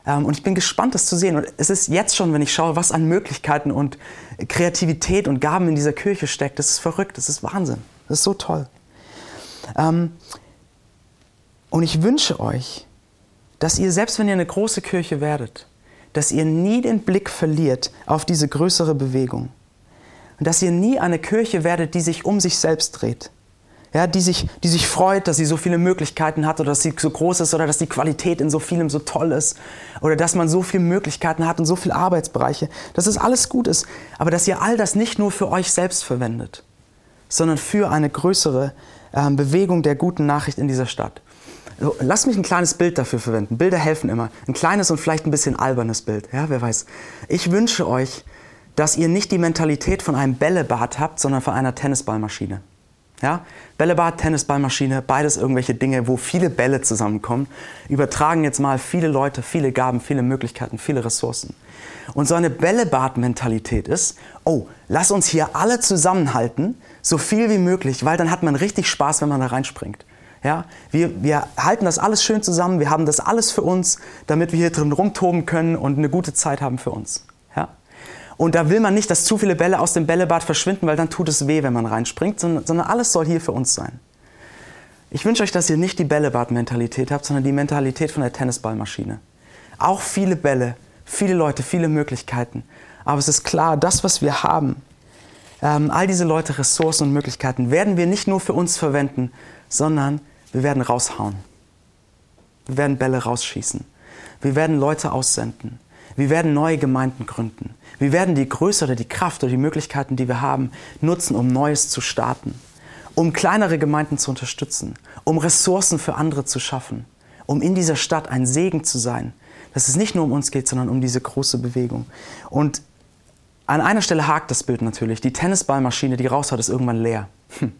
Speaker 1: Ähm, und ich bin gespannt, das zu sehen. Und es ist jetzt schon, wenn ich schaue, was an Möglichkeiten und Kreativität und Gaben in dieser Kirche steckt, das ist verrückt, das ist Wahnsinn, das ist so toll. Ähm, und ich wünsche euch, dass ihr, selbst wenn ihr eine große Kirche werdet, dass ihr nie den Blick verliert auf diese größere Bewegung. Und dass ihr nie eine Kirche werdet, die sich um sich selbst dreht. Ja, die, sich, die sich freut, dass sie so viele Möglichkeiten hat oder dass sie so groß ist oder dass die Qualität in so vielem so toll ist oder dass man so viele Möglichkeiten hat und so viele Arbeitsbereiche, dass es alles gut ist, aber dass ihr all das nicht nur für euch selbst verwendet, sondern für eine größere äh, Bewegung der guten Nachricht in dieser Stadt. So, lass mich ein kleines Bild dafür verwenden. Bilder helfen immer. Ein kleines und vielleicht ein bisschen albernes Bild. Ja, wer weiß. Ich wünsche euch, dass ihr nicht die Mentalität von einem Bällebad habt, sondern von einer Tennisballmaschine. Ja? Bällebad, Tennisballmaschine, beides irgendwelche Dinge, wo viele Bälle zusammenkommen, übertragen jetzt mal viele Leute, viele Gaben, viele Möglichkeiten, viele Ressourcen. Und so eine Bällebad-Mentalität ist, oh, lass uns hier alle zusammenhalten, so viel wie möglich, weil dann hat man richtig Spaß, wenn man da reinspringt. Ja, wir, wir halten das alles schön zusammen, wir haben das alles für uns, damit wir hier drin rumtoben können und eine gute Zeit haben für uns. Und da will man nicht, dass zu viele Bälle aus dem Bällebad verschwinden, weil dann tut es weh, wenn man reinspringt, sondern, sondern alles soll hier für uns sein. Ich wünsche euch, dass ihr nicht die Bällebad-Mentalität habt, sondern die Mentalität von der Tennisballmaschine. Auch viele Bälle, viele Leute, viele Möglichkeiten. Aber es ist klar, das, was wir haben, ähm, all diese Leute, Ressourcen und Möglichkeiten, werden wir nicht nur für uns verwenden, sondern wir werden raushauen. Wir werden Bälle rausschießen. Wir werden Leute aussenden. Wir werden neue Gemeinden gründen. Wir werden die Größe oder die Kraft oder die Möglichkeiten, die wir haben, nutzen, um Neues zu starten. um kleinere Gemeinden zu unterstützen, um Ressourcen für andere zu schaffen, um in dieser Stadt ein Segen zu sein. Dass es nicht nur um uns geht, sondern um diese große Bewegung. Und an einer Stelle hakt das Bild natürlich. Die Tennisballmaschine, die raushaut, ist irgendwann leer. Hm.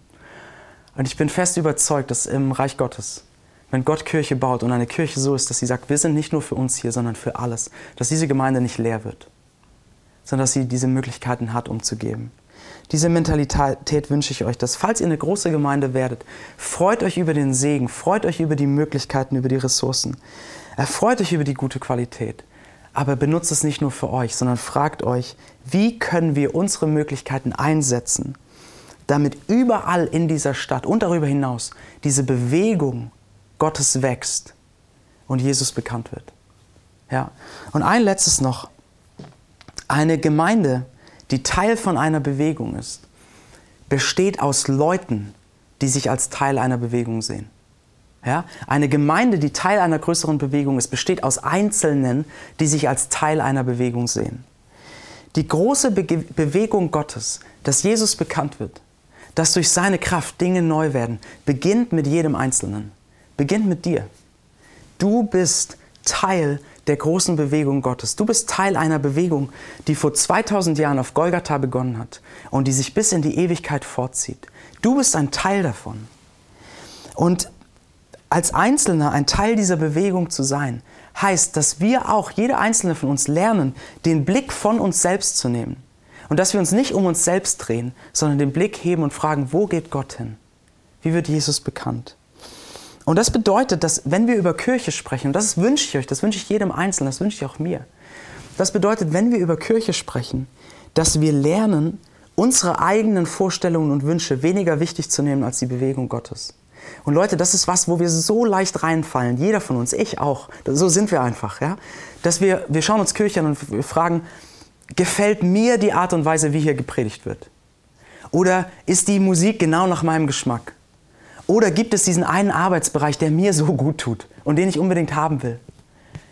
Speaker 1: Und ich bin fest überzeugt, dass im Reich Gottes, wenn Gott Kirche baut und eine Kirche so ist, dass sie sagt, wir sind nicht nur für uns hier, sondern für alles, dass diese Gemeinde nicht leer wird, sondern dass sie diese Möglichkeiten hat, um zu geben. Diese Mentalität wünsche ich euch, dass falls ihr eine große Gemeinde werdet, freut euch über den Segen, freut euch über die Möglichkeiten, über die Ressourcen, erfreut euch über die gute Qualität. Aber benutzt es nicht nur für euch, sondern fragt euch, wie können wir unsere Möglichkeiten einsetzen, damit überall in dieser Stadt und darüber hinaus diese Bewegung Gottes wächst und Jesus bekannt wird. Ja. Und ein letztes noch. Eine Gemeinde, die Teil von einer Bewegung ist, besteht aus Leuten, die sich als Teil einer Bewegung sehen. Ja? Eine Gemeinde, die Teil einer größeren Bewegung ist, besteht aus Einzelnen, die sich als Teil einer Bewegung sehen. Die große Be Bewegung Gottes, dass Jesus bekannt wird, dass durch seine Kraft Dinge neu werden, beginnt mit jedem Einzelnen, beginnt mit dir. Du bist Teil der großen Bewegung Gottes. Du bist Teil einer Bewegung, die vor 2000 Jahren auf Golgatha begonnen hat und die sich bis in die Ewigkeit fortzieht. Du bist ein Teil davon. Und als Einzelner ein Teil dieser Bewegung zu sein, heißt, dass wir auch, jeder Einzelne von uns, lernen, den Blick von uns selbst zu nehmen. Und dass wir uns nicht um uns selbst drehen, sondern den Blick heben und fragen, wo geht Gott hin? Wie wird Jesus bekannt? Und das bedeutet, dass wenn wir über Kirche sprechen, und das wünsche ich euch, das wünsche ich jedem Einzelnen, das wünsche ich auch mir, das bedeutet, wenn wir über Kirche sprechen, dass wir lernen, unsere eigenen Vorstellungen und Wünsche weniger wichtig zu nehmen als die Bewegung Gottes. Und Leute, das ist was, wo wir so leicht reinfallen, jeder von uns, ich auch, so sind wir einfach, ja, dass wir, wir schauen uns Kirche an und wir fragen, gefällt mir die Art und Weise, wie hier gepredigt wird? Oder ist die Musik genau nach meinem Geschmack? Oder gibt es diesen einen Arbeitsbereich, der mir so gut tut und den ich unbedingt haben will?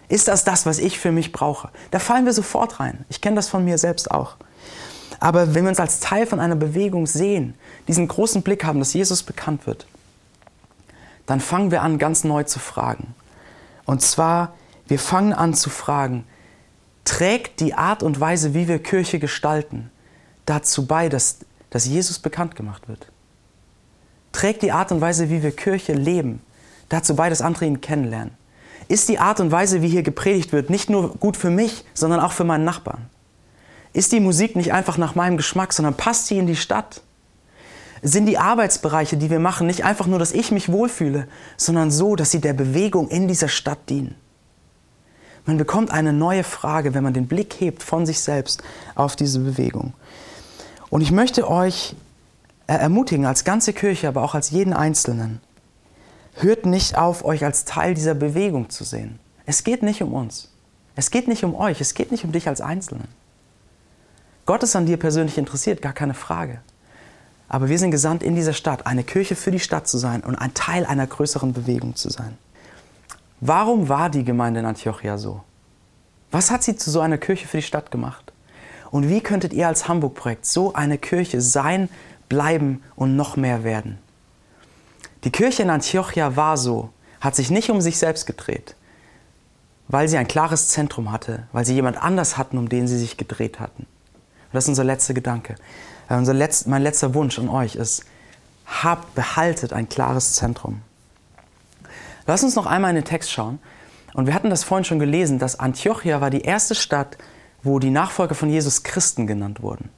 Speaker 1: Ist das das, was ich für mich brauche? Da fallen wir sofort rein. Ich kenne das von mir selbst auch. Aber wenn wir uns als Teil von einer Bewegung sehen, diesen großen Blick haben, dass Jesus bekannt wird, dann fangen wir an, ganz neu zu fragen. Und zwar, wir fangen an zu fragen, trägt die Art und Weise, wie wir Kirche gestalten, dazu bei, dass, dass Jesus bekannt gemacht wird? Trägt die Art und Weise, wie wir Kirche leben, dazu bei, dass andere ihn kennenlernen? Ist die Art und Weise, wie hier gepredigt wird, nicht nur gut für mich, sondern auch für meinen Nachbarn? Ist die Musik nicht einfach nach meinem Geschmack, sondern passt sie in die Stadt? sind die Arbeitsbereiche, die wir machen, nicht einfach nur, dass ich mich wohlfühle, sondern so, dass sie der Bewegung in dieser Stadt dienen. Man bekommt eine neue Frage, wenn man den Blick hebt von sich selbst auf diese Bewegung. Und ich möchte euch ermutigen, als ganze Kirche, aber auch als jeden Einzelnen, hört nicht auf, euch als Teil dieser Bewegung zu sehen. Es geht nicht um uns. Es geht nicht um euch. Es geht nicht um dich als Einzelnen. Gott ist an dir persönlich interessiert, gar keine Frage. Aber wir sind gesandt in dieser Stadt, eine Kirche für die Stadt zu sein und ein Teil einer größeren Bewegung zu sein. Warum war die Gemeinde in Antiochia so? Was hat sie zu so einer Kirche für die Stadt gemacht? Und wie könntet ihr als Hamburg-Projekt so eine Kirche sein, bleiben und noch mehr werden? Die Kirche in Antiochia war so, hat sich nicht um sich selbst gedreht, weil sie ein klares Zentrum hatte, weil sie jemand anders hatten, um den sie sich gedreht hatten. Und das ist unser letzter Gedanke. Äh, unser letzt, mein letzter Wunsch an euch ist, habt, behaltet ein klares Zentrum. Lass uns noch einmal in den Text schauen. Und wir hatten das vorhin schon gelesen, dass Antiochia war die erste Stadt, wo die Nachfolger von Jesus Christen genannt wurden.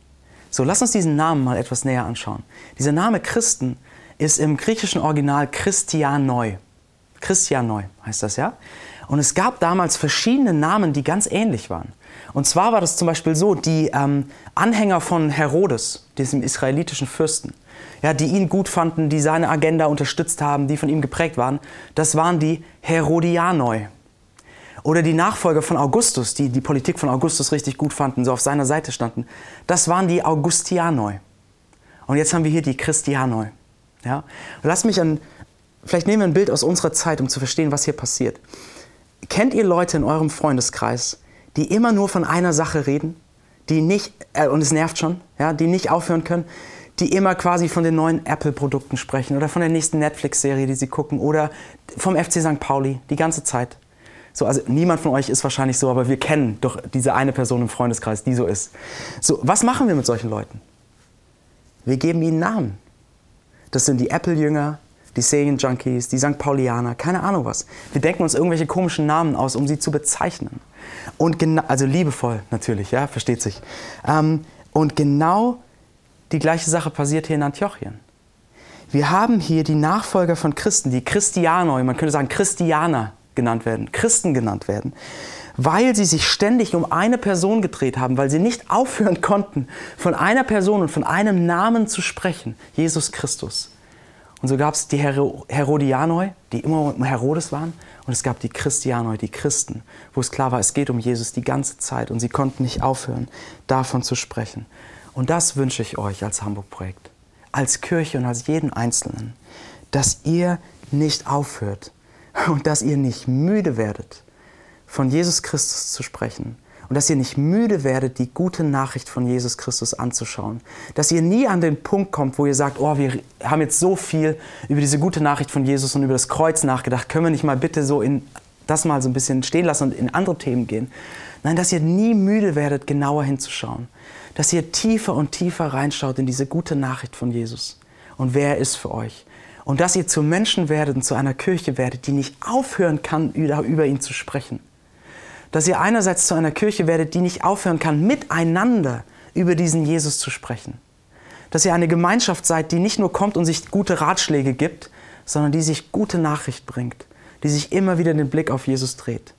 Speaker 1: So, lass uns diesen Namen mal etwas näher anschauen. Dieser Name Christen ist im griechischen Original Christianoi. Christianoi heißt das, ja? Und es gab damals verschiedene Namen, die ganz ähnlich waren. Und zwar war das zum Beispiel so, die ähm, Anhänger von Herodes, diesem israelitischen Fürsten, ja, die ihn gut fanden, die seine Agenda unterstützt haben, die von ihm geprägt waren, das waren die Herodianoi. Oder die Nachfolger von Augustus, die die Politik von Augustus richtig gut fanden, so auf seiner Seite standen, das waren die Augustianoi. Und jetzt haben wir hier die Christianoi. Ja? Lass mich an, vielleicht nehmen wir ein Bild aus unserer Zeit, um zu verstehen, was hier passiert. Kennt ihr Leute in eurem Freundeskreis, die immer nur von einer Sache reden, die nicht, äh, und es nervt schon, ja, die nicht aufhören können, die immer quasi von den neuen Apple-Produkten sprechen oder von der nächsten Netflix-Serie, die sie gucken oder vom FC St. Pauli die ganze Zeit. So, also niemand von euch ist wahrscheinlich so, aber wir kennen doch diese eine Person im Freundeskreis, die so ist. So, was machen wir mit solchen Leuten? Wir geben ihnen Namen. Das sind die Apple-Jünger, die Serien-Junkies, die St. Paulianer, keine Ahnung was. Wir denken uns irgendwelche komischen Namen aus, um sie zu bezeichnen. Und also liebevoll natürlich, ja, versteht sich. Ähm, und genau die gleiche Sache passiert hier in Antiochien. Wir haben hier die Nachfolger von Christen, die Christianoi, man könnte sagen Christianer genannt werden, Christen genannt werden, weil sie sich ständig um eine Person gedreht haben, weil sie nicht aufhören konnten, von einer Person und von einem Namen zu sprechen, Jesus Christus. Und so gab es die Herodianoi, die immer um Herodes waren, und es gab die Christianoi, die Christen, wo es klar war, es geht um Jesus die ganze Zeit und sie konnten nicht aufhören, davon zu sprechen. Und das wünsche ich euch als Hamburg-Projekt, als Kirche und als jeden Einzelnen, dass ihr nicht aufhört und dass ihr nicht müde werdet, von Jesus Christus zu sprechen und dass ihr nicht müde werdet, die gute Nachricht von Jesus Christus anzuschauen. Dass ihr nie an den Punkt kommt, wo ihr sagt, oh, wir haben jetzt so viel über diese gute Nachricht von Jesus und über das Kreuz nachgedacht, können wir nicht mal bitte so in das mal so ein bisschen stehen lassen und in andere Themen gehen. Nein, dass ihr nie müde werdet, genauer hinzuschauen. Dass ihr tiefer und tiefer reinschaut in diese gute Nachricht von Jesus und wer er ist für euch. Und dass ihr zu Menschen werdet und zu einer Kirche werdet, die nicht aufhören kann, über ihn zu sprechen dass ihr einerseits zu einer Kirche werdet, die nicht aufhören kann, miteinander über diesen Jesus zu sprechen. Dass ihr eine Gemeinschaft seid, die nicht nur kommt und sich gute Ratschläge gibt, sondern die sich gute Nachricht bringt, die sich immer wieder den Blick auf Jesus dreht.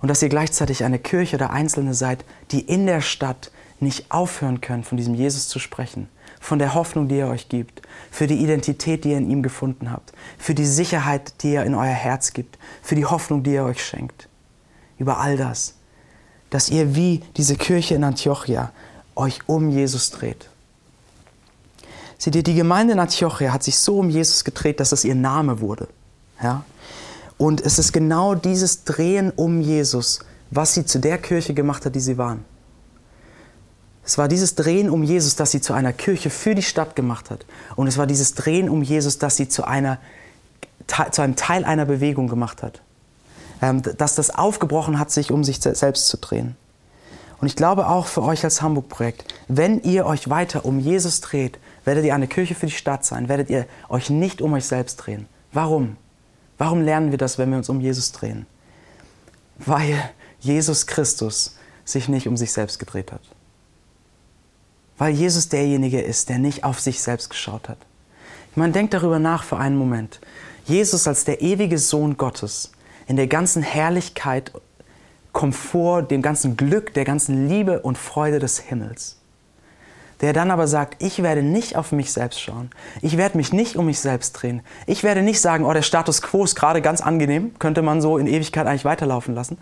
Speaker 1: Und dass ihr gleichzeitig eine Kirche oder Einzelne seid, die in der Stadt nicht aufhören können, von diesem Jesus zu sprechen, von der Hoffnung, die er euch gibt, für die Identität, die ihr in ihm gefunden habt, für die Sicherheit, die er in euer Herz gibt, für die Hoffnung, die er euch schenkt über all das, dass ihr wie diese Kirche in Antiochia euch um Jesus dreht. Seht ihr, die Gemeinde in Antiochia hat sich so um Jesus gedreht, dass es ihr Name wurde. Ja? Und es ist genau dieses Drehen um Jesus, was sie zu der Kirche gemacht hat, die sie waren. Es war dieses Drehen um Jesus, das sie zu einer Kirche für die Stadt gemacht hat. Und es war dieses Drehen um Jesus, das sie zu, einer, zu einem Teil einer Bewegung gemacht hat. Ähm, dass das aufgebrochen hat, sich um sich selbst zu drehen. Und ich glaube auch für euch als Hamburg-Projekt, wenn ihr euch weiter um Jesus dreht, werdet ihr eine Kirche für die Stadt sein, werdet ihr euch nicht um euch selbst drehen. Warum? Warum lernen wir das, wenn wir uns um Jesus drehen? Weil Jesus Christus sich nicht um sich selbst gedreht hat. Weil Jesus derjenige ist, der nicht auf sich selbst geschaut hat. Ich meine, denkt darüber nach für einen Moment. Jesus als der ewige Sohn Gottes in der ganzen Herrlichkeit, Komfort, dem ganzen Glück, der ganzen Liebe und Freude des Himmels. Der dann aber sagt, ich werde nicht auf mich selbst schauen. Ich werde mich nicht um mich selbst drehen. Ich werde nicht sagen, oh, der Status quo ist gerade ganz angenehm, könnte man so in Ewigkeit eigentlich weiterlaufen lassen.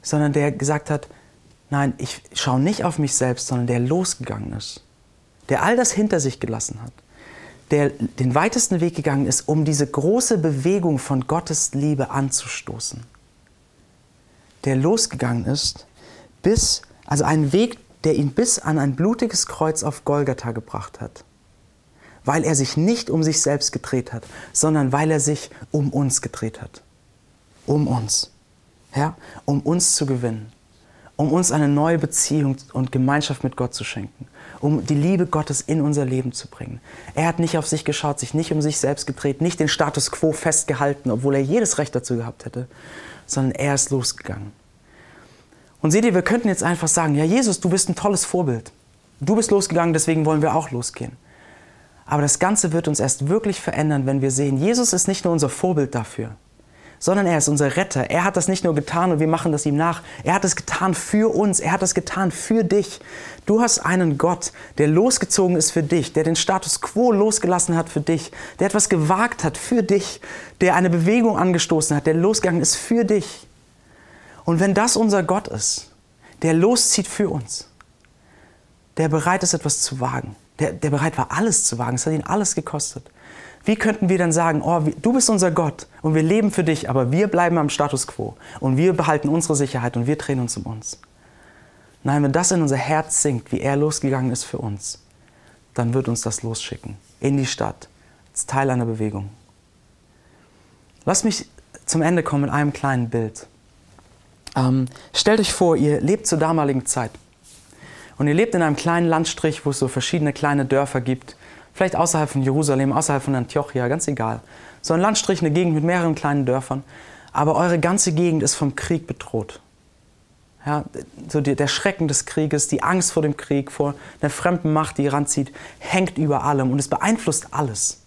Speaker 1: Sondern der gesagt hat, nein, ich schaue nicht auf mich selbst, sondern der losgegangen ist. Der all das hinter sich gelassen hat der den weitesten Weg gegangen ist, um diese große Bewegung von Gottes Liebe anzustoßen. Der losgegangen ist, bis, also einen Weg, der ihn bis an ein blutiges Kreuz auf Golgatha gebracht hat. Weil er sich nicht um sich selbst gedreht hat, sondern weil er sich um uns gedreht hat. Um uns. Ja? Um uns zu gewinnen. Um uns eine neue Beziehung und Gemeinschaft mit Gott zu schenken um die Liebe Gottes in unser Leben zu bringen. Er hat nicht auf sich geschaut, sich nicht um sich selbst gedreht, nicht den Status quo festgehalten, obwohl er jedes Recht dazu gehabt hätte, sondern er ist losgegangen. Und seht ihr, wir könnten jetzt einfach sagen, ja Jesus, du bist ein tolles Vorbild. Du bist losgegangen, deswegen wollen wir auch losgehen. Aber das Ganze wird uns erst wirklich verändern, wenn wir sehen, Jesus ist nicht nur unser Vorbild dafür, sondern er ist unser Retter. Er hat das nicht nur getan und wir machen das ihm nach. Er hat es getan für uns. Er hat es getan für dich. Du hast einen Gott, der losgezogen ist für dich, der den Status quo losgelassen hat für dich, der etwas gewagt hat für dich, der eine Bewegung angestoßen hat, der losgegangen ist für dich. Und wenn das unser Gott ist, der loszieht für uns, der bereit ist, etwas zu wagen, der, der bereit war, alles zu wagen, es hat ihn alles gekostet, wie könnten wir dann sagen, oh, du bist unser Gott und wir leben für dich, aber wir bleiben am Status quo und wir behalten unsere Sicherheit und wir drehen uns um uns? Nein, wenn das in unser Herz sinkt, wie er losgegangen ist für uns, dann wird uns das losschicken. In die Stadt. Als Teil einer Bewegung. Lass mich zum Ende kommen mit einem kleinen Bild. Ähm, stellt euch vor, ihr lebt zur damaligen Zeit. Und ihr lebt in einem kleinen Landstrich, wo es so verschiedene kleine Dörfer gibt. Vielleicht außerhalb von Jerusalem, außerhalb von Antiochia, ganz egal. So ein Landstrich, eine Gegend mit mehreren kleinen Dörfern. Aber eure ganze Gegend ist vom Krieg bedroht. Ja, so der Schrecken des Krieges, die Angst vor dem Krieg, vor der fremden Macht, die ranzieht, hängt über allem und es beeinflusst alles.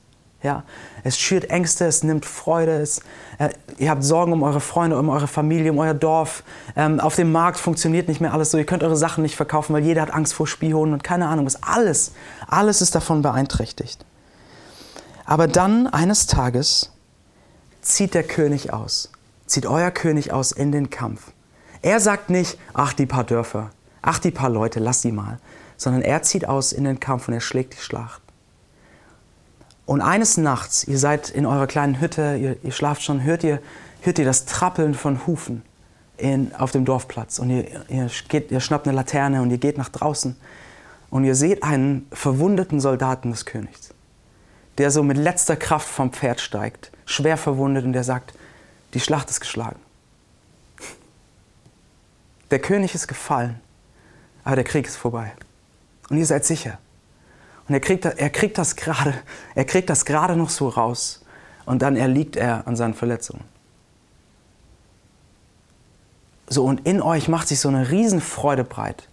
Speaker 1: Ja, es schürt Ängste, es nimmt Freude, es, äh, ihr habt Sorgen um eure Freunde, um eure Familie, um euer Dorf. Ähm, auf dem Markt funktioniert nicht mehr alles so. Ihr könnt eure Sachen nicht verkaufen, weil jeder hat Angst vor Spionen und keine Ahnung was. Alles, alles ist davon beeinträchtigt. Aber dann eines Tages zieht der König aus, zieht euer König aus in den Kampf. Er sagt nicht, ach die paar Dörfer, ach die paar Leute, lass sie mal, sondern er zieht aus in den Kampf und er schlägt die Schlacht. Und eines Nachts, ihr seid in eurer kleinen Hütte, ihr, ihr schlaft schon, hört ihr, hört ihr das Trappeln von Hufen in, auf dem Dorfplatz. Und ihr, ihr, geht, ihr schnappt eine Laterne und ihr geht nach draußen. Und ihr seht einen verwundeten Soldaten des Königs, der so mit letzter Kraft vom Pferd steigt, schwer verwundet, und der sagt, die Schlacht ist geschlagen. Der König ist gefallen, aber der Krieg ist vorbei. Und ihr seid sicher. Und er kriegt, er kriegt das gerade, er kriegt das gerade noch so raus. Und dann erliegt er an seinen Verletzungen. So, und in euch macht sich so eine Riesenfreude breit,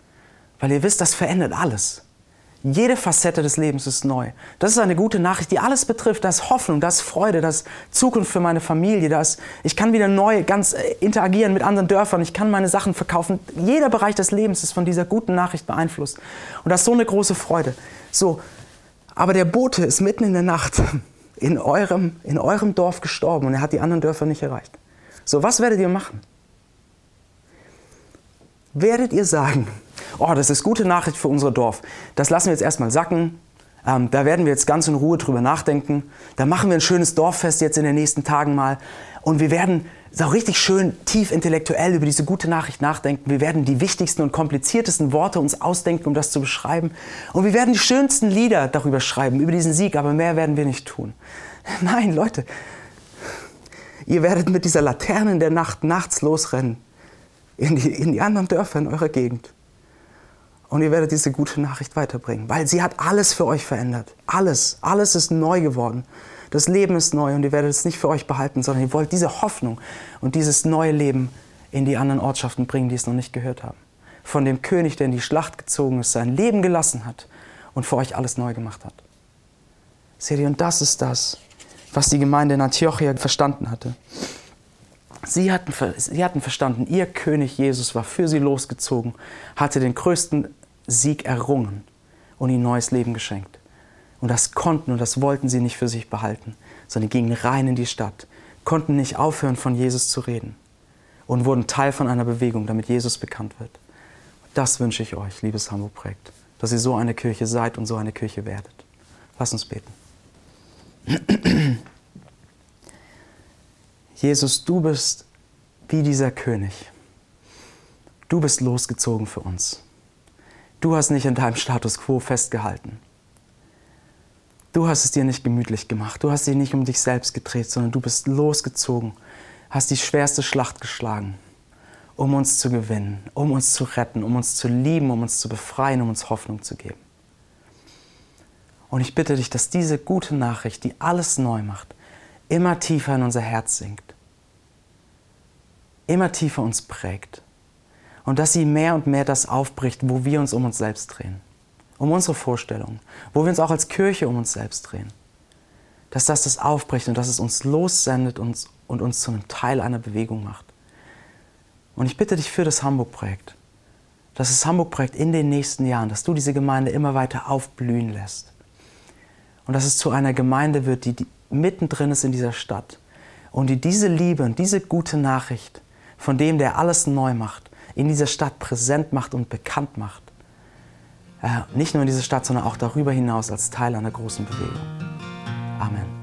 Speaker 1: weil ihr wisst, das verändert alles. Jede Facette des Lebens ist neu. Das ist eine gute Nachricht, die alles betrifft. Da Hoffnung, da Freude, da Zukunft für meine Familie. Da ich kann wieder neu ganz äh, interagieren mit anderen Dörfern. Ich kann meine Sachen verkaufen. Jeder Bereich des Lebens ist von dieser guten Nachricht beeinflusst. Und das ist so eine große Freude. So, aber der Bote ist mitten in der Nacht in eurem, in eurem Dorf gestorben und er hat die anderen Dörfer nicht erreicht. So, was werdet ihr machen? Werdet ihr sagen, oh, das ist gute Nachricht für unser Dorf. Das lassen wir jetzt erstmal sacken. Ähm, da werden wir jetzt ganz in Ruhe drüber nachdenken. Da machen wir ein schönes Dorffest jetzt in den nächsten Tagen mal. Und wir werden so richtig schön tief intellektuell über diese gute Nachricht nachdenken. Wir werden die wichtigsten und kompliziertesten Worte uns ausdenken, um das zu beschreiben. Und wir werden die schönsten Lieder darüber schreiben, über diesen Sieg. Aber mehr werden wir nicht tun. Nein, Leute. Ihr werdet mit dieser Laterne in der Nacht nachts losrennen in die, in die anderen Dörfer in eurer Gegend. Und ihr werdet diese gute Nachricht weiterbringen, weil sie hat alles für euch verändert. Alles, alles ist neu geworden. Das Leben ist neu und ihr werdet es nicht für euch behalten, sondern ihr wollt diese Hoffnung und dieses neue Leben in die anderen Ortschaften bringen, die es noch nicht gehört haben. Von dem König, der in die Schlacht gezogen ist, sein Leben gelassen hat und für euch alles neu gemacht hat. Seht ihr, und das ist das, was die Gemeinde in Antiochia verstanden hatte. Sie hatten, sie hatten verstanden, ihr König Jesus war für sie losgezogen, hatte den größten Sieg errungen und ihnen neues Leben geschenkt. Und das konnten und das wollten sie nicht für sich behalten, sondern gingen rein in die Stadt, konnten nicht aufhören, von Jesus zu reden und wurden Teil von einer Bewegung, damit Jesus bekannt wird. Das wünsche ich euch, liebes Hamburg-Projekt, dass ihr so eine Kirche seid und so eine Kirche werdet. Lass uns beten. Jesus, du bist wie dieser König. Du bist losgezogen für uns. Du hast nicht in deinem Status quo festgehalten. Du hast es dir nicht gemütlich gemacht. Du hast dich nicht um dich selbst gedreht, sondern du bist losgezogen, hast die schwerste Schlacht geschlagen, um uns zu gewinnen, um uns zu retten, um uns zu lieben, um uns zu befreien, um uns Hoffnung zu geben. Und ich bitte dich, dass diese gute Nachricht, die alles neu macht, immer tiefer in unser Herz sinkt, immer tiefer uns prägt und dass sie mehr und mehr das aufbricht, wo wir uns um uns selbst drehen, um unsere Vorstellungen, wo wir uns auch als Kirche um uns selbst drehen. Dass das das aufbricht und dass es uns lossendet und, und uns zu einem Teil einer Bewegung macht. Und ich bitte dich für das Hamburg-Projekt, dass das Hamburg-Projekt in den nächsten Jahren, dass du diese Gemeinde immer weiter aufblühen lässt. Und dass es zu einer Gemeinde wird, die mittendrin ist in dieser Stadt und die diese Liebe und diese gute Nachricht von dem, der alles neu macht, in dieser Stadt präsent macht und bekannt macht. Äh, nicht nur in dieser Stadt, sondern auch darüber hinaus als Teil einer großen Bewegung. Amen.